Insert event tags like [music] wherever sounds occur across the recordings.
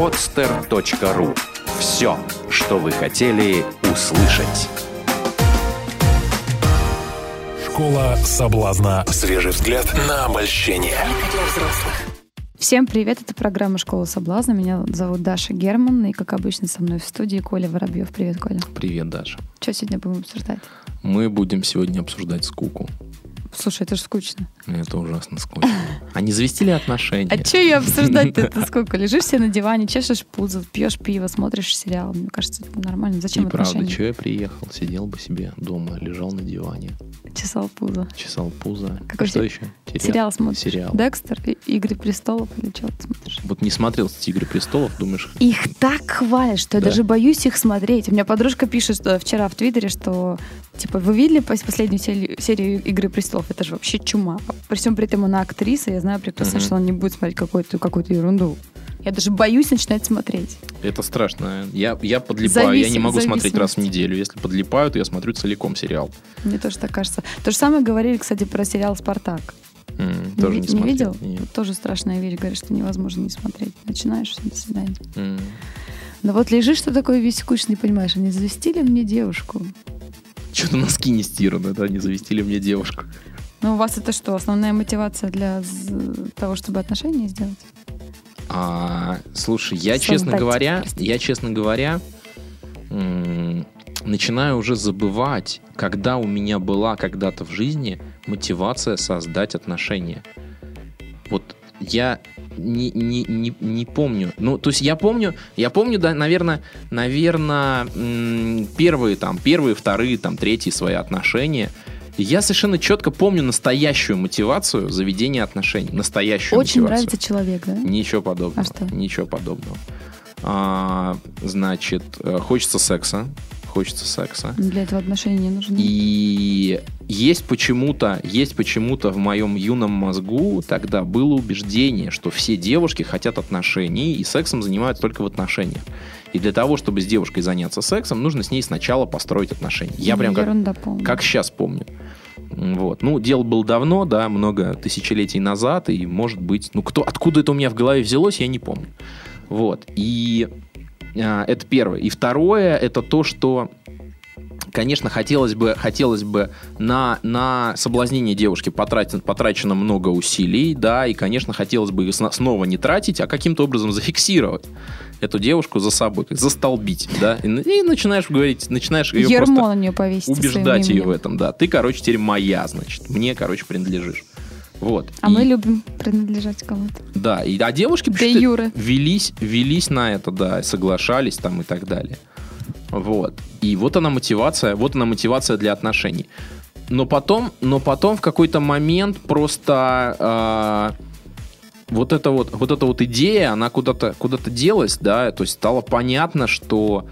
podster.ru. Все, что вы хотели услышать. Школа соблазна. Свежий взгляд на обольщение. Всем привет, это программа «Школа соблазна». Меня зовут Даша Герман, и, как обычно, со мной в студии Коля Воробьев. Привет, Коля. Привет, Даша. Что сегодня будем обсуждать? Мы будем сегодня обсуждать скуку. Слушай, это же скучно. Это ужасно скучно. А не завести ли отношения? А что ее обсуждать это сколько? Лежишь себе на диване, чешешь пузо, пьешь пиво, смотришь сериал. Мне кажется, это нормально. Зачем И правда, отношения? что я приехал, сидел бы себе дома, лежал на диване, Чесал пузо. чесал пузо. Какой что се- еще? Сериал смотришь? Сериал. Декстер, и- Игры престолов или что ты смотришь? Вот не смотрел «Игры престолов», думаешь, Их так хвалят, что я Да. даже боюсь их смотреть. У меня подружка пишет что вчера в Твиттере, что типа вы видели пос- последнюю серию, Игры престолов? Это же вообще чума. При всем при этом она актриса, я знаю прекрасно, Мгм. что она не будет смотреть какую-то какую ерунду. Я даже боюсь начинать смотреть. это страшно. Я, я подлипаю, я не могу смотреть раз в неделю. Если подлипаю, то я смотрю целиком сериал. Мне тоже так кажется. То же самое говорили, кстати, про сериал «Спартак». М, Тоже ви- не, смотрел. видел? Нет. Тоже страшная вещь. Говорят, что невозможно не смотреть. Начинаешь, все, до свидания. М. Но вот лежишь ты такой весь скучный, понимаешь, они завестили мне девушку. Что-то носки не стираны, да, не завестили мне девушку. Ну, у вас это что, основная мотивация для того, чтобы отношения сделать? А, слушай, я, Создать, честно говоря, я, честно говоря, начинаю уже забывать, когда у меня была когда-то в жизни мотивация создать отношения. Вот я не, не, не, не помню. Ну, то есть я помню, я помню, да, наверное, наверное, первые там, первые, вторые, там, третьи свои отношения. Я совершенно четко помню настоящую мотивацию заведения отношений. Настоящую Очень мотивацию. нравится человек, да? Ничего подобного. А что? Ничего подобного. А, значит, э, хочется секса. Хочется секса. Для этого отношения не нужны. И есть почему-то, есть почему-то в моем юном мозгу тогда было убеждение, что все девушки хотят отношений и сексом занимаются только в отношениях. И для того, чтобы с девушкой заняться сексом, нужно с ней сначала построить отношения. Я прям как, как сейчас помню. Вот. Ну, дело было давно, да, много тысячелетий назад, и, может быть, ну, кто, откуда это у меня в голове взялось, я не помню. Вот. И а, это первое. И второе, это то, что Конечно, хотелось бы, хотелось бы на, на соблазнение девушки потратить, потрачено много усилий, да, и, конечно, хотелось бы сна- снова не тратить, а каким-то образом зафиксировать эту девушку за собой, застолбить, да, и, н- и начинаешь говорить, начинаешь ее Ермо просто на нее повесить. убеждать ее в этом, да. Ты, короче, теперь моя, значит. Мне, короче, принадлежишь. Вот. А И- мы любим принадлежать кому-то. Да, и, а девушки Де юре. велись, велись на это, да, соглашались там и так далее. Вот. И вот она мотивация, вот она мотивация для отношений. Но потом, но потом в какой-то момент просто а, вот эта вот, вот эта вот идея, она куда-то куда-то делась, да, то есть стало понятно, что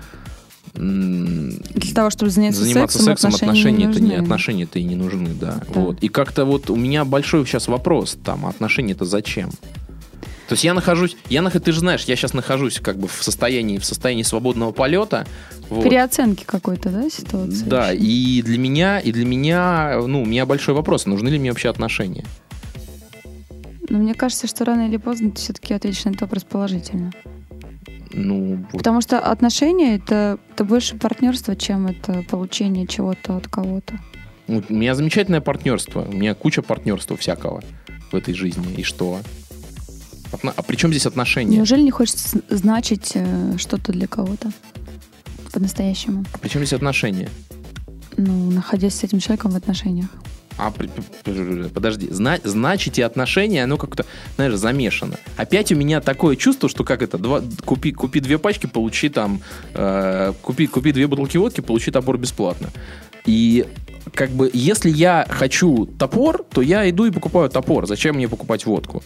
Для того, чтобы заняться, заниматься сексом, сексом отношения это не нужны. отношения-то и не нужны, да. Да. Вот. И как-то вот у меня большой сейчас вопрос, там, отношения-то зачем? То есть я нахожусь, я нах- ты же знаешь, я сейчас нахожусь как бы в состоянии, в состоянии свободного полета. Вот. Переоценки какой-то, да, ситуации? Да, и для меня, и для меня, ну, у меня большой вопрос, нужны ли мне вообще отношения? Но мне кажется, что рано или поздно ты все-таки ответишь на этот вопрос положительно. Ну. Потому что отношения это, это больше партнерство, чем это получение чего-то от кого-то. Ну, у меня замечательное партнерство, у меня куча партнерства всякого в этой жизни. И что? Отно- А при чем здесь отношения? Неужели не хочется с- значить э, что-то для кого-то по-настоящему? А при чем здесь отношения? Ну, находясь с этим человеком в отношениях. А, подожди, зна- значит и отношения, оно как-то, знаешь, замешано. Опять у меня такое чувство, что как это, два, купи, купи две пачки, получи там, э, купи, купи две бутылки водки, получи топор бесплатно. И как бы, если я хочу топор, то я иду и покупаю топор. Зачем мне покупать водку?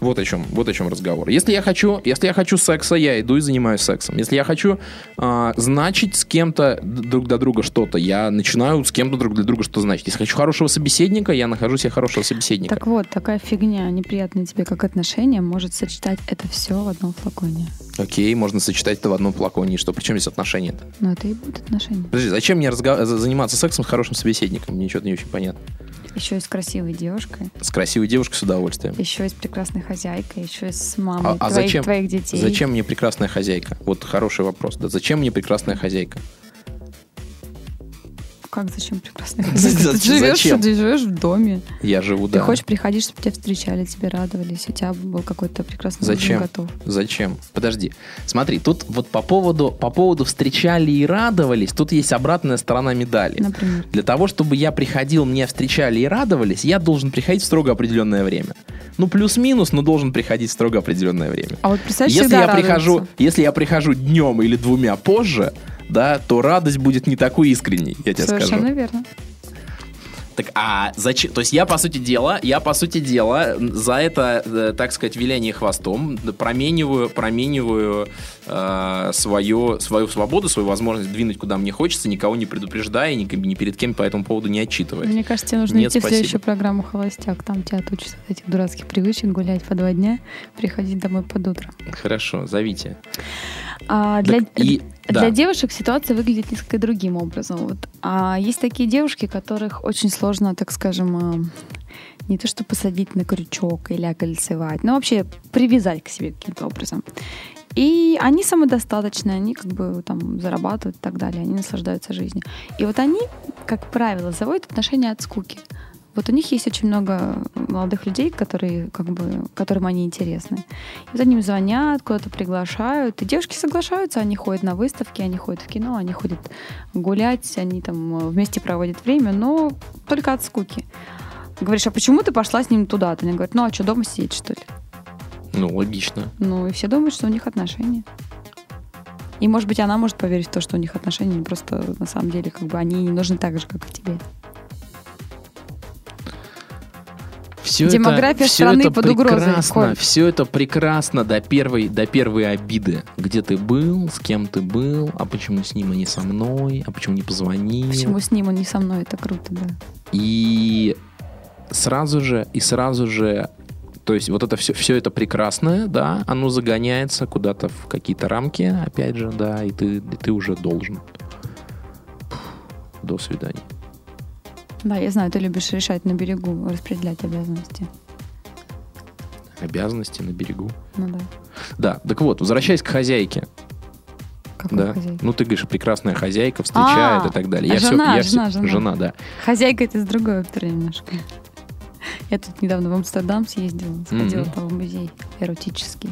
Вот о чем, вот о чем разговор. Если я хочу, если я хочу секса, я иду и занимаюсь сексом. Если я хочу а, значить с кем-то друг для друга что-то, я начинаю с кем-то друг для друга что значить. Если хочу хорошего собеседника, я нахожу себе хорошего собеседника. Так вот, такая фигня, неприятная тебе как отношения, может сочетать это все в одном флаконе. Окей, можно сочетать это в одном флаконе. И Что, причем здесь отношения-то? Но это и будут отношения. Подожди, зачем мне за- заниматься сексом с хорошим собеседником? Мне что-то не очень понятно. Еще и с красивой девушкой, С красивой девушкой с удовольствием. еще и с прекрасной хозяйкой, еще и с мамой А, а твоих, зачем, твоих детей. зачем мне прекрасная хозяйка? Вот хороший вопрос. Да зачем мне прекрасная хозяйка? Как зачем хозяйка? Ты живешь, ты живешь в доме. Я живу, Ты да. хочешь приходить, чтобы тебя встречали, тебе радовались, у тебя был какой-то прекрасный Зачем? готов. Зачем? Подожди. Смотри, тут вот по поводу, по поводу встречали и радовались, тут есть обратная сторона медали. Например. Для того, чтобы я приходил, меня встречали и радовались, я должен приходить в строго определенное время. Ну, плюс-минус, но должен приходить в строго определенное время. А вот представь, Если я, прихожу, радуются. если я прихожу днем или двумя позже, да, то радость будет не такой искренней, я тебе Совершенно скажу. верно. Так, а зачем? То есть я, по сути дела, я, по сути дела, за это, э, так сказать, виляние хвостом промениваю, промениваю э, свою, свою свободу, свою возможность двинуть куда мне хочется, никого не предупреждая, ни, ни перед кем по этому поводу не отчитываясь. Мне кажется, тебе нужно Нет, идти в спасибо. следующую программу «Холостяк». Там тебя отучат от этих дурацких привычек, гулять по два дня, приходить домой под утро. Хорошо, зовите. А для, Так и- для да. девушек ситуация выглядит несколько другим образом. Вот. А есть такие девушки, которых очень сложно, так скажем, а, не то что посадить на крючок или окольцевать, но вообще привязать к себе каким-то образом. И они самодостаточные, они как бы там зарабатывают и так далее, они наслаждаются жизнью. И вот они, как правило, заводят отношения от скуки. Вот у них есть очень много молодых людей, которые, как бы, которым они интересны. И вот они им звонят, куда-то приглашают. И девушки соглашаются, они ходят на выставки, они ходят в кино, они ходят гулять, они там э, вместе проводят время, но только от скуки. Говоришь, а почему ты пошла с ним туда-то? Они говорят, ну а что, дома сидеть, что ли? Ну, логично. Ну, и все думают, что у них отношения. И, может быть, она может поверить в то, что у них отношения, но просто на самом деле как бы они не нужны так же, как и тебе. Все Демография это, страны это под угрозой, прекрасно, Коль. Все это прекрасно до первой, до первой обиды. Где ты был, с кем ты был, а почему с ним, а не со мной, а почему не позвонил. Почему с ним, он не со мной, это круто, да. И сразу же, и сразу же, то есть вот это все, все это прекрасное, да, оно загоняется куда-то в какие-то рамки, опять же, да, и ты, и ты уже должен. До свидания. Да, я знаю, ты любишь решать на берегу, распределять обязанности. Обязанности на берегу. Ну да. Да, так вот, возвращаясь к хозяйке. Какой Да. хозяйка? Ну, ты говоришь, прекрасная хозяйка, встречает А, и так далее. а всё- жена, я жена, всё- жена. жена, да. Хозяйка это из другой оперы немножко. Я тут недавно в Амстердам съездила, сходила Мгм. там в музей эротический.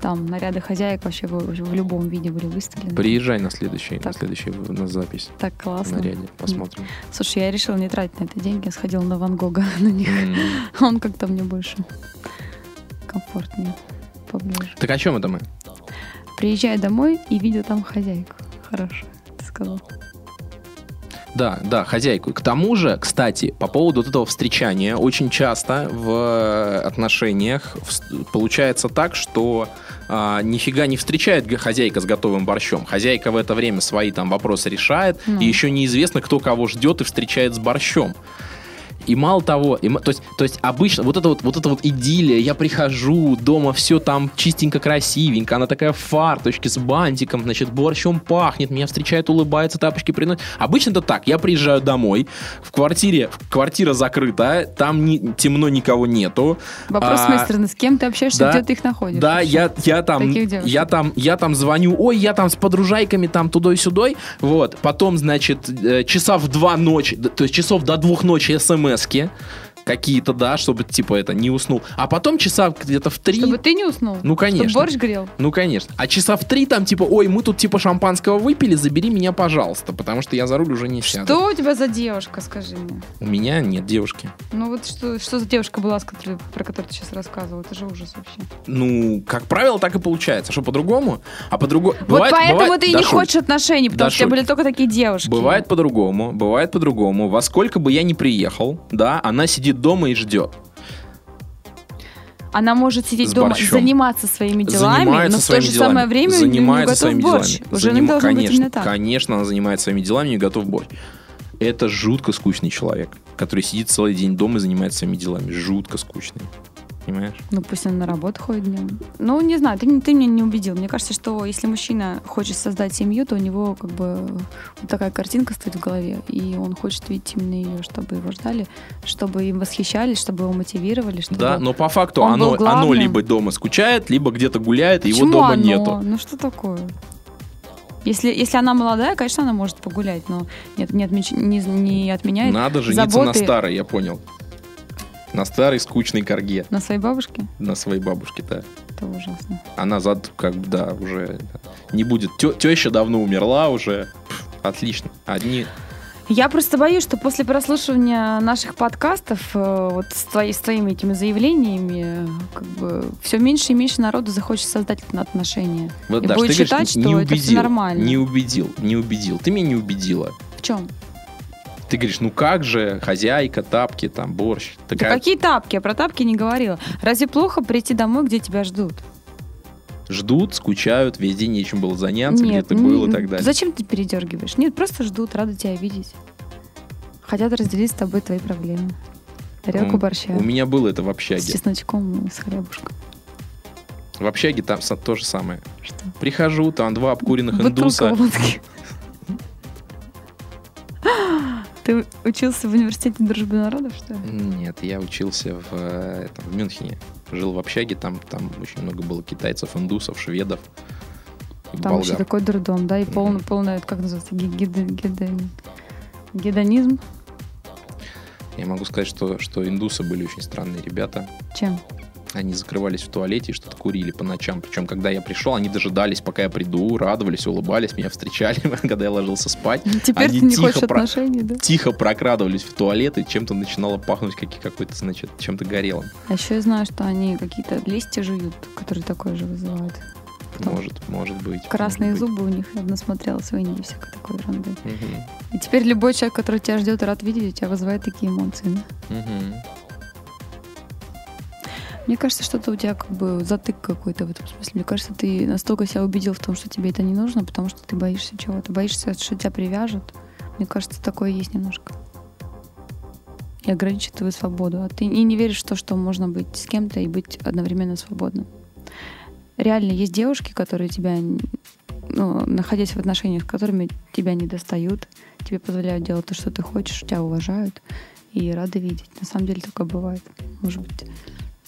Там наряды хозяек вообще в, в любом виде были выставлены. Приезжай на следующий, на Так. следующий в- на запись. Так классно. наряде. Посмотрим. Слушай, я решила не тратить на это деньги, я сходила на Ван Гога [laughs] на них. М. Он как-то мне больше комфортнее, поближе. Так о чем это мы? Приезжаю домой и видя там хозяйку. Хорошо, ты сказал. Да, да, хозяйку. К тому же, кстати, по поводу вот этого встречания, очень часто в э, отношениях получается так, что а, нифига не встречает хозяйка с готовым борщом. Хозяйка в это время свои там вопросы решает, Ну. и еще неизвестно, кто кого ждет и встречает с борщом. И мало того, и то, есть, то есть обычно вот это вот, вот это вот идиллия, я прихожу, дома все там чистенько, красивенько, она такая в фарточке с бантиком, значит, борщом пахнет, меня встречает, улыбается, тапочки приносит. Обычно это так, я приезжаю домой, в квартире, квартира закрыта, там не, темно, никого нету. Вопрос А, стороны, с кем ты общаешься, да, где ты их находишь? Да, вообще? я, я там, я там, я там звоню, ой, я там с подружайками там тудой сюдой, вот, потом, значит, э, часа в два ночи, то есть часов до двух ночи смски какие-то, да, чтобы, типа, это, не уснул, а потом часа где-то в три, Чтобы ты не уснул? Ну, конечно. Чтобы борщ грел? ну, конечно, а часа в три там, типа, ой, мы тут, типа, шампанского выпили, забери меня, пожалуйста, потому что я за руль уже не сяду. Что у тебя за девушка, скажи мне? У меня нет девушки. Ну вот что, что за девушка была, про которую ты сейчас рассказывал? Это же ужас вообще. Ну, как правило, так и получается. Что по-другому? А по-другому... вот поэтому ты и не хочешь отношений, потому что у тебя были только такие девушки. Бывает по-другому, бывает по-другому. Во сколько бы я ни приехал, да, она сидит дома и ждет. Она может сидеть С дома, борщом. заниматься своими делами, занимается но в то же делами. самое время занимается не готов борщ. делами. У жены Заним- быть конечно, именно так. Конечно, она занимается своими делами, не готов борщ. Это жутко скучный человек, который сидит целый день дома и занимается своими делами. Жутко скучный. Понимаешь? Ну, пусть он на работу ходит днем. Ну, не знаю, ты, ты меня не убедил. Мне кажется, что если мужчина хочет создать семью, то у него как бы вот такая картинка стоит в голове. И он хочет видеть именно ее, чтобы его ждали, чтобы им восхищались, чтобы его мотивировали. Чтобы... Да, но по факту он оно, оно либо дома скучает, либо где-то гуляет, и его Почему дома оно? нету. Ну, что такое? Если, если она молодая, конечно, она может погулять, но нет, не, отмеч- не, не отменяет Надо жениться на заботы старой, я понял. На старой скучной корге. на своей бабушке. На своей бабушке, да. Это ужасно. Она зад, как бы, да, уже не будет. Тё- теща давно умерла уже. Пф, Отлично. Одни Я просто боюсь, что после прослушивания наших подкастов э, вот с, твои- с твоими этими заявлениями как бы все меньше и меньше народу захочет создать отношения. Вот, И Даш, будет говоришь, считать, что не это убедил, нормально. Не убедил, не убедил. Ты меня не убедила. В чем? Ты говоришь, ну как же, хозяйка, тапки, там, борщ. Да Такая, какие тапки? Я про тапки не говорила. Разве плохо прийти домой, где тебя ждут? Ждут, скучают, весь день нечем было заняться, где Нет, ты м, был и так далее. Зачем ты передергиваешь? Нет, просто ждут, рады тебя видеть. Хотят разделить с тобой твои проблемы. Тарелку М, борща. У меня было это в С общаге. чесночком и с хлебушком. В общаге там то же самое. Что? Прихожу, там два обкуренных Бутылка индуса. водки. [laughs] Ты учился в университете дружбы народов, что ли? Нет, я учился в, э, этом, в Мюнхене. Жил в общаге, там, там очень много было китайцев, индусов, шведов. Там болгар. такой дурдом, да, и полный, полный, как называется, гида- гедонизм. Я могу сказать, что, что индусы были очень странные ребята. Чем? Они закрывались в туалете и что-то курили по ночам. Причем, когда я пришел, они дожидались, пока я приду, радовались, улыбались, меня встречали, [laughs] когда я ложился спать. Теперь Они ты не тихо хочешь про- отношений, да? Тихо прокрадывались в туалет, и чем-то начинало пахнуть как, какой-то, значит, чем-то горелым. А еще я знаю, что они какие-то листья жуют, которые такое же вызывают. Потом Может, может быть. Красные может быть. зубы у них, я насмотрелась в Индии всякой такой ерунды. Мгм, И теперь любой человек, который тебя ждет и рад видеть, у тебя вызывает такие эмоции. да? мгм. Мне кажется, что-то у тебя как бы затык какой-то в этом смысле. Мне кажется, ты настолько себя убедил в том, что тебе это не нужно, потому что ты боишься чего-то. Боишься, что тебя привяжут. Мне кажется, такое есть немножко. И ограничит твою свободу. А ты и не веришь в то, что можно быть с кем-то и быть одновременно свободным. Реально есть девушки, которые тебя, ну, находясь в отношениях, с которыми тебя не достают, тебе позволяют делать то, что ты хочешь, тебя уважают и рады видеть. На самом деле такое бывает. Может быть,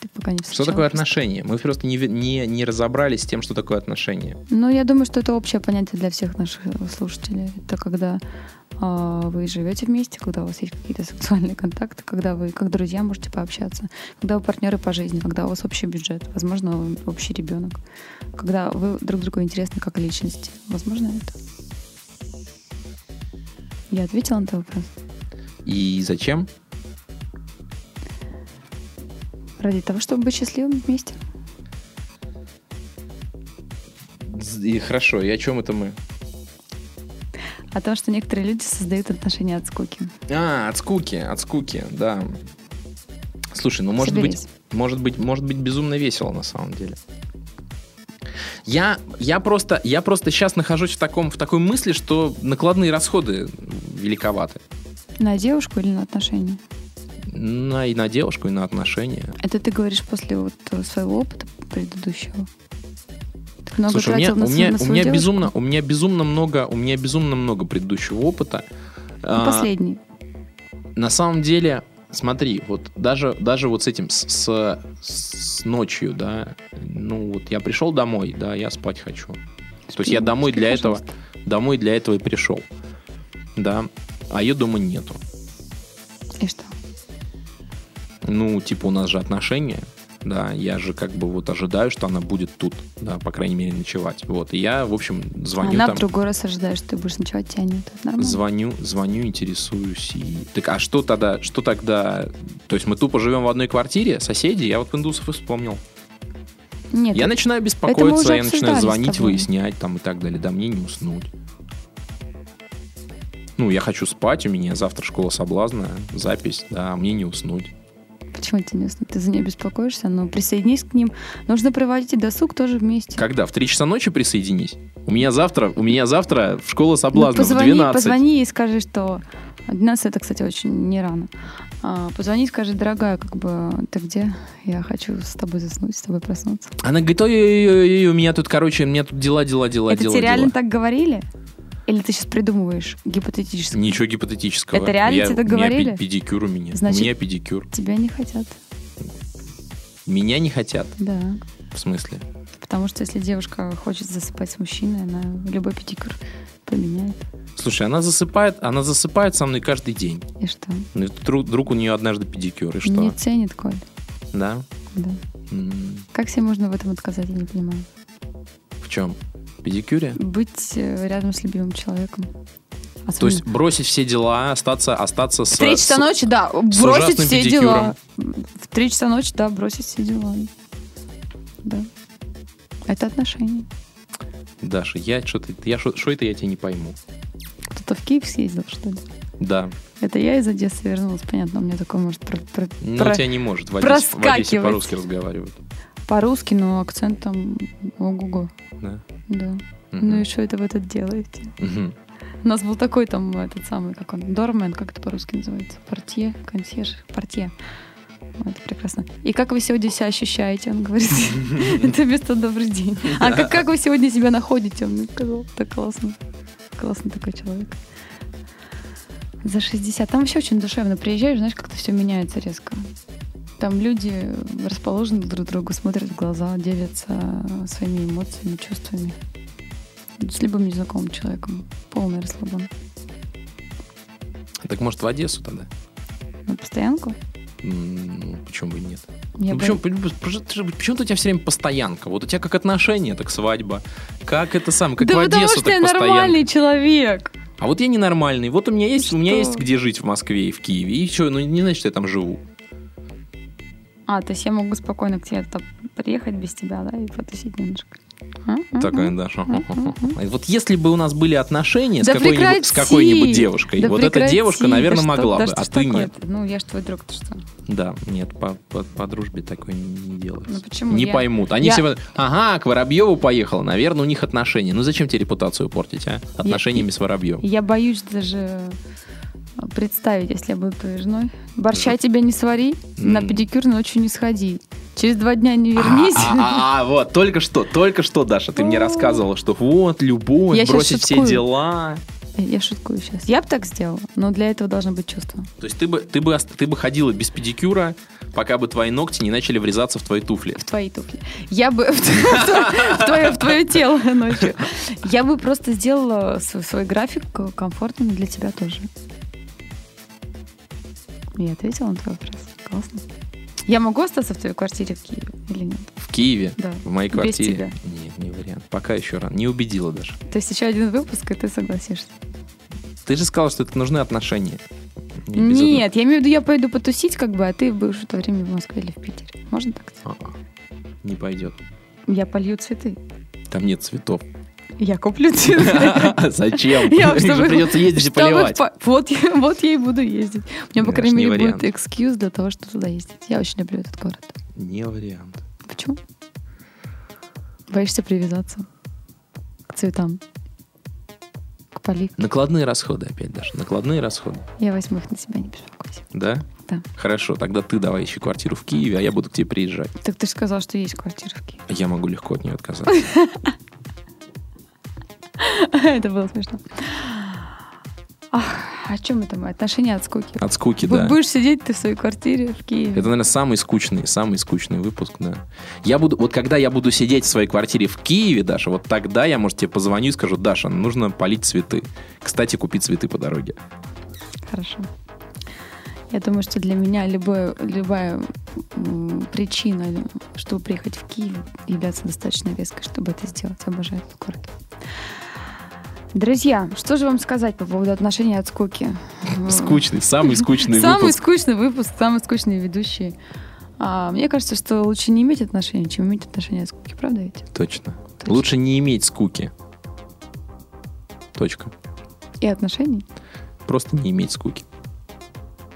ты пока не Что такое просто. отношения? Мы просто не, не, не разобрались с тем, что такое отношения. Ну, я думаю, что это общее понятие для всех наших э, слушателей. Это когда а, вы живете вместе, когда у вас есть какие-то сексуальные контакты, когда вы как друзья можете пообщаться, когда вы партнеры по жизни, когда у вас общий бюджет, возможно, общий ребенок, когда вы друг другу интересны как личности. Возможно, это. Я ответила на твой вопрос. И зачем? Ради того, чтобы быть счастливым вместе. И хорошо, и о чем это мы? О том, что некоторые люди создают отношения от скуки. А, от скуки, от скуки, да. Слушай, ну может быть, Соберись. может быть, может быть безумно весело на самом деле. Я, я просто, я просто сейчас нахожусь в таком, в такой мысли, что накладные расходы великоваты. На девушку или на отношения? На, и на девушку, и на отношения. Это ты говоришь после вот э, своего опыта предыдущего? Ты много Слушай, у меня, на у меня, на у меня девушку? безумно, у меня безумно много, у меня безумно много предыдущего опыта. Ну, А, Последний. на самом деле, смотри, вот даже, даже вот с этим, с, с- с ночью, да, ну вот я пришел домой, да, я спать хочу. То есть я Спи, домой спи, для этого, пожалуйста. домой для этого и пришел, да, а ее дома нету. И что? Ну, типа у нас же отношения, да, я же как бы вот ожидаю, что она будет тут, да, по крайней мере, ночевать. Вот, и я, в общем, звоню Она там. в другой раз ожидает, что ты будешь ночевать, тебя нет. Это нормально. Звоню, звоню, интересуюсь. И... Так, а что тогда, что тогда? То есть мы тупо живем в одной квартире, соседи? Я вот индусов и вспомнил. Нет, я начинаю беспокоиться, я начинаю звонить, выяснять там и так далее. Да мне не уснуть. Ну, я хочу спать, у меня завтра школа соблазна, запись, да, а мне не уснуть. Тебе не уснуть? Ты за нее беспокоишься, но присоединись к ним. Нужно проводить и досуг тоже вместе. Когда? В 3 часа ночи присоединись? У меня завтра, у меня завтра в школа Ну, соблазна в позвони, 12. позвони и скажи, что 12 это, кстати, очень не рано. А, позвони и скажи, дорогая, как бы ты где? Я хочу с тобой заснуть, с тобой проснуться. Она говорит, ой-ой-ой, у меня тут, короче, у меня тут дела, дела, дела, это дела, тебе реально дела. так говорили? Или ты сейчас придумываешь гипотетически? Ничего гипотетического. Это реально Я- тебе так у меня говорили? пе- педикюр у меня. Значит- У меня педикюр. Тебя не хотят, Меня не хотят. да. В смысле? Потому что если девушка хочет засыпать с мужчиной, она любой педикюр поменяет. Слушай, она засыпает, она засыпает со мной каждый день. И что? Ну, Друг, друг у нее однажды педикюр, и что? Не ценит, Коль. Да? Да. М, Как себе можно в этом отказать, я не понимаю. В чем? Педикюре? Быть э, рядом с любимым человеком. То Особенно есть бросить все дела, остаться, остаться с... В три часа с- ночи, да, бросить все педикюром. дела. В три часа ночи, да, бросить все дела. Да. Это отношения. Даша, я что-то... Я что это я тебя не пойму. Кто-то в Киев съездил, что ли? Да. Это я из Одессы вернулась, понятно, у меня такое может про- про- Ну, про- тебя не может. В Одессе, в Одессе по-русски разговаривают. по-русски, но акцент там ого-го. Да. Да. Мгм. Ну и что это вы тут делаете? Мгм. У нас был такой там этот самый, как он, дормен, как это по-русски называется? Портье, консьерж, портье. Вот, прекрасно. И как вы сегодня себя ощущаете? Он говорит, [laughs] это вместо добрый день. А как, как вы сегодня себя находите? Он мне сказал. Так классно. Классный такой человек. За 60. Там вообще очень душевно. Приезжаешь, знаешь, как-то все меняется резко. Там люди расположены друг к другу, смотрят в глаза, делятся своими эмоциями, чувствами. С любым незнакомым человеком. Полный расслабон. Так может в Одессу тогда? На постоянку? Ну, почему бы и нет? Я Ну, бы- почему, почему, ты же- почему у тебя все время постоянка? Вот у тебя как отношения, так свадьба. Как это сам, как да в потому Одессу, что я так постоянка. нормальный человек. А вот я ненормальный. Вот у меня есть, у меня Что? есть где жить в Москве и в Киеве. И что, ну не значит, что я там живу. А, то есть я могу спокойно к тебе приехать без тебя, да, и потусить немножко. А? А? Такая, А? Даша. Вот если бы у нас были отношения с Да какой-нибудь, с какой-нибудь девушкой, Да вот эта прекрати! девушка, наверное, Да что- могла да бы, что а ты нет. Ну, я ж твой друг, ты что? Да, нет, по, по, по дружбе такой не, не делается. Ну, почему? Не Я- поймут. Они я- все ага, к Воробьеву поехала, наверное, у них отношения. Ну зачем тебе репутацию портить, а? Отношениями с Воробьевым. Я боюсь даже представить, если я буду твоей женой. Борща тебе не свари, на педикюр ночью не сходи. Через два дня не вернись. А, а, а, вот, только что, только что, Даша, ты мне рассказывала, что вот, любовь, Я бросить все дела. Я шуткую сейчас. Я бы так сделала, но для этого должно быть чувство. То есть ты бы, ты бы, ты бы ходила без педикюра, пока бы твои ногти не начали врезаться в твои туфли. В твои туфли. Я бы [laughs] в твое, тело ночью. Я бы просто сделала свой, свой график комфортным для тебя тоже. Я ответила на твой вопрос. Классно. Я могу остаться в твоей квартире в Киеве или нет? В Киеве, Да. в моей Без квартире. тебя. Нет, не вариант. Пока еще рано. Не убедила даже. То есть еще один выпуск, и ты согласишься? Ты же сказал, что это нужны отношения. Не Нет, я имею в виду, я пойду потусить, как бы, а ты будешь в это время в Москве или в Питере. Можно так? А-а. Не пойдет. Я полью цветы. Там нет цветов. Я куплю цветы. [laughs] Зачем? Я, чтобы- придется ездить и поливать. по- Вот, вот я и буду ездить. У меня, по крайней не мере, будет экскьюз для того, чтобы туда ездить. Я очень люблю этот город. Не вариант. Почему? Боишься привязаться к цветам, к поливке. Накладные расходы опять даже. Накладные расходы. Я возьму их на себя, не беспокойся. Да? Да. Хорошо, тогда ты давай ищи квартиру в Киеве, а я буду к тебе приезжать. Так ты же сказал, что есть квартира в Киеве. Я могу легко от нее отказаться. [laughs] [laughs] Это было смешно. Ах, о чем это мы? Отношения от скуки. От скуки, Бу- да. Будешь сидеть ты в своей квартире в Киеве. Это, наверное, самый скучный, самый скучный выпуск, да. Я буду, вот когда я буду сидеть в своей квартире в Киеве, Даша, вот тогда я, может, тебе позвоню и скажу, Даша, нужно полить цветы. Кстати, купи цветы по дороге. Хорошо. Я думаю, что для меня любое, любая причина, чтобы приехать в Киев, является достаточно веской, чтобы это сделать. Обожаю этот город. Друзья, что же вам сказать по поводу отношений от скуки? [laughs] Скучный, самый скучный Самый выпуск. скучный выпуск, самый скучный ведущий. А, мне кажется, что лучше не иметь отношений, чем иметь отношения от скуки, правда ведь? Точно. Точно. Лучше не иметь скуки. Точка. И отношений? Просто не иметь скуки.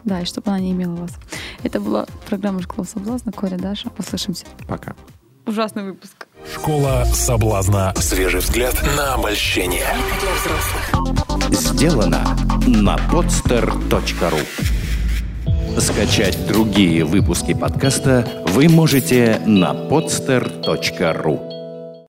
Да, и чтобы она не имела вас. Это была программа «Школа соблазна». Коля, Даша, услышимся. Пока. Ужасный выпуск. Школа соблазна. Свежий взгляд на обольщение. Сделано на podster.ru Скачать другие выпуски подкаста вы можете на podster.ru